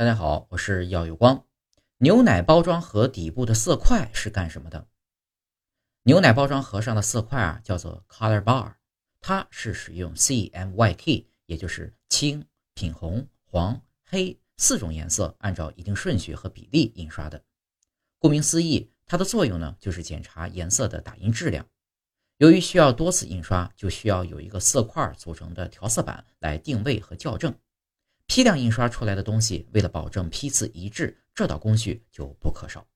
大家好，我是耀有光。牛奶包装盒底部的色块是干什么的？牛奶包装盒上的色块啊，叫做 color bar，它是使用 CMYK，也就是青、品红、黄、黑四种颜色，按照一定顺序和比例印刷的。顾名思义，它的作用呢，就是检查颜色的打印质量。由于需要多次印刷，就需要有一个色块组成的调色板来定位和校正。批量印刷出来的东西，为了保证批次一致，这道工序就不可少。